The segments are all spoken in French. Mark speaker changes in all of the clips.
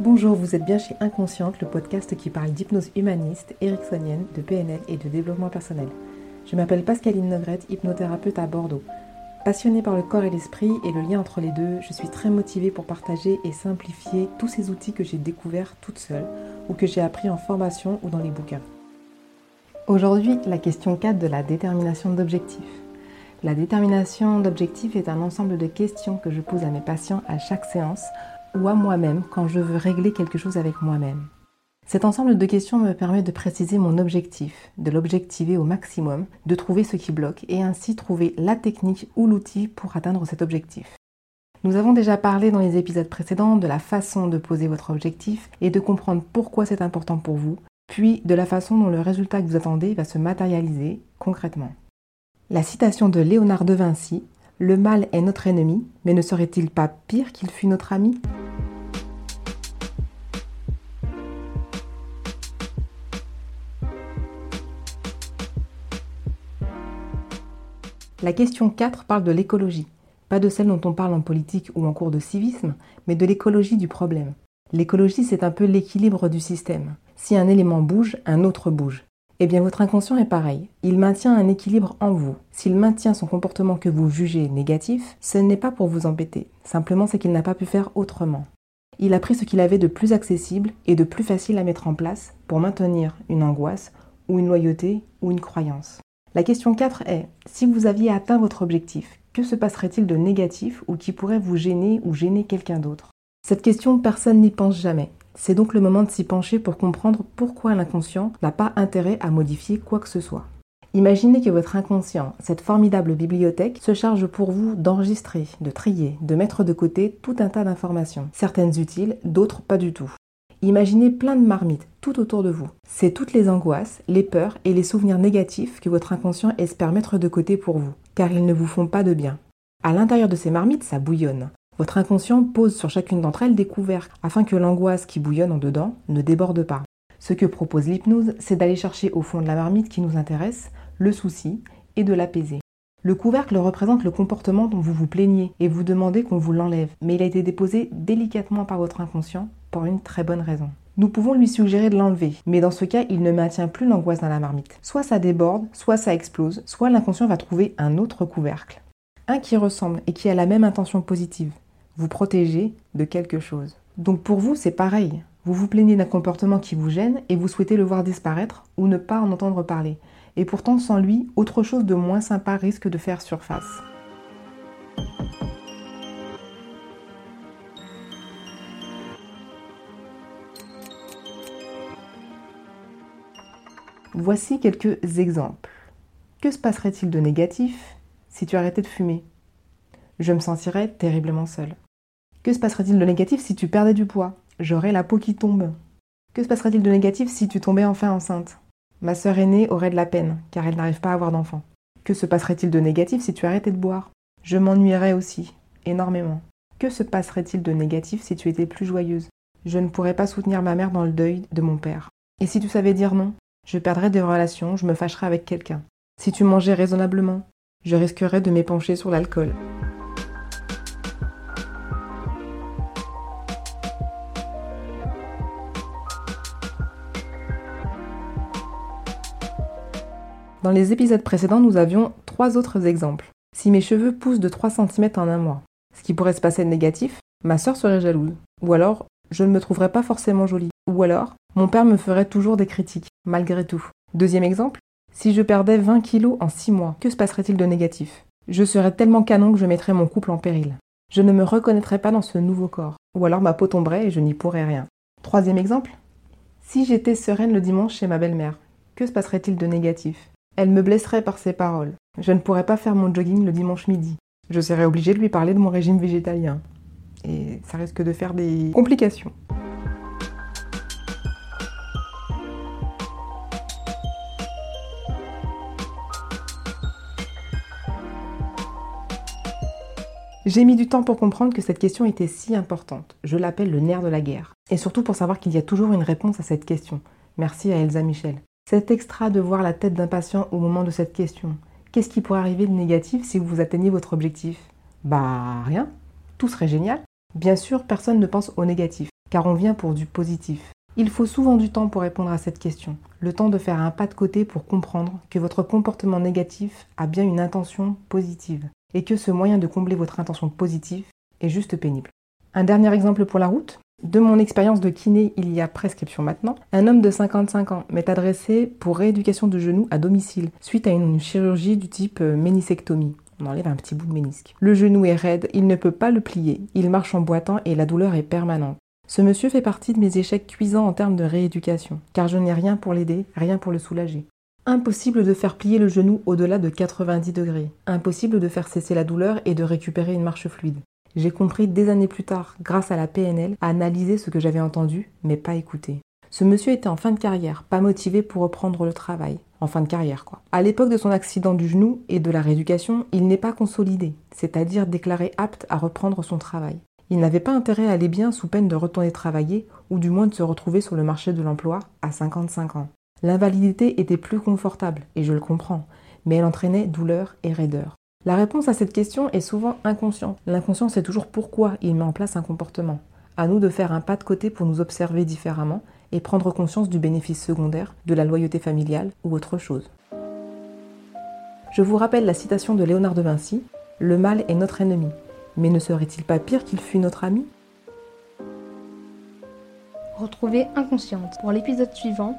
Speaker 1: Bonjour, vous êtes bien chez Inconsciente, le podcast qui parle d'hypnose humaniste, ericksonienne, de PNL et de développement personnel. Je m'appelle Pascaline Nogrette, hypnothérapeute à Bordeaux. Passionnée par le corps et l'esprit et le lien entre les deux, je suis très motivée pour partager et simplifier tous ces outils que j'ai découverts toute seule ou que j'ai appris en formation ou dans les bouquins. Aujourd'hui, la question 4 de la détermination d'objectifs. La détermination d'objectifs est un ensemble de questions que je pose à mes patients à chaque séance ou à moi-même quand je veux régler quelque chose avec moi-même. Cet ensemble de questions me permet de préciser mon objectif, de l'objectiver au maximum, de trouver ce qui bloque et ainsi trouver la technique ou l'outil pour atteindre cet objectif. Nous avons déjà parlé dans les épisodes précédents de la façon de poser votre objectif et de comprendre pourquoi c'est important pour vous, puis de la façon dont le résultat que vous attendez va se matérialiser concrètement. La citation de Léonard de Vinci Le mal est notre ennemi, mais ne serait-il pas pire qu'il fût notre ami? La question 4 parle de l'écologie, pas de celle dont on parle en politique ou en cours de civisme, mais de l'écologie du problème. L'écologie, c'est un peu l'équilibre du système. Si un élément bouge, un autre bouge. Eh bien, votre inconscient est pareil. Il maintient un équilibre en vous. S'il maintient son comportement que vous jugez négatif, ce n'est pas pour vous embêter. Simplement, c'est qu'il n'a pas pu faire autrement. Il a pris ce qu'il avait de plus accessible et de plus facile à mettre en place pour maintenir une angoisse ou une loyauté ou une croyance. La question 4 est, si vous aviez atteint votre objectif, que se passerait-il de négatif ou qui pourrait vous gêner ou gêner quelqu'un d'autre? Cette question, personne n'y pense jamais. C'est donc le moment de s'y pencher pour comprendre pourquoi l'inconscient n'a pas intérêt à modifier quoi que ce soit. Imaginez que votre inconscient, cette formidable bibliothèque, se charge pour vous d'enregistrer, de trier, de mettre de côté tout un tas d'informations, certaines utiles, d'autres pas du tout. Imaginez plein de marmites tout autour de vous. C'est toutes les angoisses, les peurs et les souvenirs négatifs que votre inconscient espère mettre de côté pour vous, car ils ne vous font pas de bien. À l'intérieur de ces marmites, ça bouillonne. Votre inconscient pose sur chacune d'entre elles des couvercles afin que l'angoisse qui bouillonne en dedans ne déborde pas. Ce que propose l'hypnose, c'est d'aller chercher au fond de la marmite qui nous intéresse le souci et de l'apaiser. Le couvercle représente le comportement dont vous vous plaignez et vous demandez qu'on vous l'enlève, mais il a été déposé délicatement par votre inconscient une très bonne raison. Nous pouvons lui suggérer de l'enlever, mais dans ce cas, il ne maintient plus l'angoisse dans la marmite. Soit ça déborde, soit ça explose, soit l'inconscient va trouver un autre couvercle. Un qui ressemble et qui a la même intention positive. Vous protéger de quelque chose. Donc pour vous, c'est pareil. Vous vous plaignez d'un comportement qui vous gêne et vous souhaitez le voir disparaître ou ne pas en entendre parler. Et pourtant, sans lui, autre chose de moins sympa risque de faire surface. Voici quelques exemples. Que se passerait-il de négatif si tu arrêtais de fumer? Je me sentirais terriblement seule. Que se passerait-il de négatif si tu perdais du poids? J'aurais la peau qui tombe. Que se passerait-il de négatif si tu tombais enfin enceinte? Ma sœur aînée aurait de la peine, car elle n'arrive pas à avoir d'enfant. Que se passerait-il de négatif si tu arrêtais de boire? Je m'ennuierais aussi, énormément. Que se passerait-il de négatif si tu étais plus joyeuse? Je ne pourrais pas soutenir ma mère dans le deuil de mon père. Et si tu savais dire non? Je perdrais des relations, je me fâcherais avec quelqu'un. Si tu mangeais raisonnablement, je risquerais de m'épancher sur l'alcool. Dans les épisodes précédents, nous avions trois autres exemples. Si mes cheveux poussent de 3 cm en un mois, ce qui pourrait se passer de négatif, ma sœur serait jalouse. Ou alors, je ne me trouverais pas forcément jolie. Ou alors, mon père me ferait toujours des critiques, malgré tout. Deuxième exemple, si je perdais 20 kilos en 6 mois, que se passerait-il de négatif? Je serais tellement canon que je mettrais mon couple en péril. Je ne me reconnaîtrais pas dans ce nouveau corps. Ou alors ma peau tomberait et je n'y pourrais rien. Troisième exemple, si j'étais sereine le dimanche chez ma belle-mère, que se passerait-il de négatif? Elle me blesserait par ses paroles. Je ne pourrais pas faire mon jogging le dimanche midi. Je serais obligée de lui parler de mon régime végétalien. Et ça risque de faire des complications. J'ai mis du temps pour comprendre que cette question était si importante. Je l'appelle le nerf de la guerre. Et surtout pour savoir qu'il y a toujours une réponse à cette question. Merci à Elsa Michel. C'est extra de voir la tête d'un patient au moment de cette question. Qu'est-ce qui pourrait arriver de négatif si vous atteignez votre objectif? Bah rien. Tout serait génial. Bien sûr, personne ne pense au négatif. car on vient pour du positif. Il faut souvent du temps pour répondre à cette question, le temps de faire un pas de côté pour comprendre que votre comportement négatif a bien une intention positive, et que ce moyen de combler votre intention positive est juste pénible. Un dernier exemple pour la route de mon expérience de kiné il y a prescription maintenant, un homme de 55 ans m'est adressé pour rééducation de genou à domicile suite à une chirurgie du type euh, ménisectomie. On enlève un petit bout de ménisque. Le genou est raide, il ne peut pas le plier, il marche en boitant et la douleur est permanente. Ce monsieur fait partie de mes échecs cuisants en termes de rééducation, car je n'ai rien pour l'aider, rien pour le soulager. Impossible de faire plier le genou au-delà de 90 degrés. Impossible de faire cesser la douleur et de récupérer une marche fluide. J'ai compris des années plus tard, grâce à la PNL, à analyser ce que j'avais entendu, mais pas écouté. Ce monsieur était en fin de carrière, pas motivé pour reprendre le travail. En fin de carrière, quoi. À l'époque de son accident du genou et de la rééducation, il n'est pas consolidé, c'est-à-dire déclaré apte à reprendre son travail. Il n'avait pas intérêt à aller bien sous peine de retourner travailler ou du moins de se retrouver sur le marché de l'emploi à 55 ans. L'invalidité était plus confortable, et je le comprends, mais elle entraînait douleur et raideur. La réponse à cette question est souvent inconsciente. L'inconscient c'est toujours pourquoi il met en place un comportement. À nous de faire un pas de côté pour nous observer différemment et prendre conscience du bénéfice secondaire, de la loyauté familiale ou autre chose. Je vous rappelle la citation de Léonard de Vinci Le mal est notre ennemi, mais ne serait-il pas pire qu'il fût notre ami?
Speaker 2: Retrouvez Inconsciente pour l'épisode suivant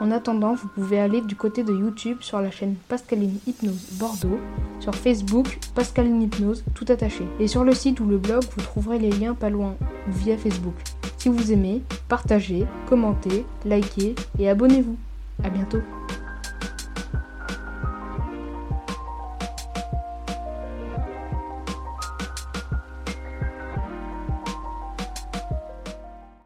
Speaker 2: en attendant, vous pouvez aller du côté de YouTube sur la chaîne Pascaline Hypnose Bordeaux, sur Facebook Pascaline Hypnose tout attaché, et sur le site ou le blog vous trouverez les liens pas loin ou via Facebook. Si vous aimez, partagez, commentez, likez et abonnez-vous. A bientôt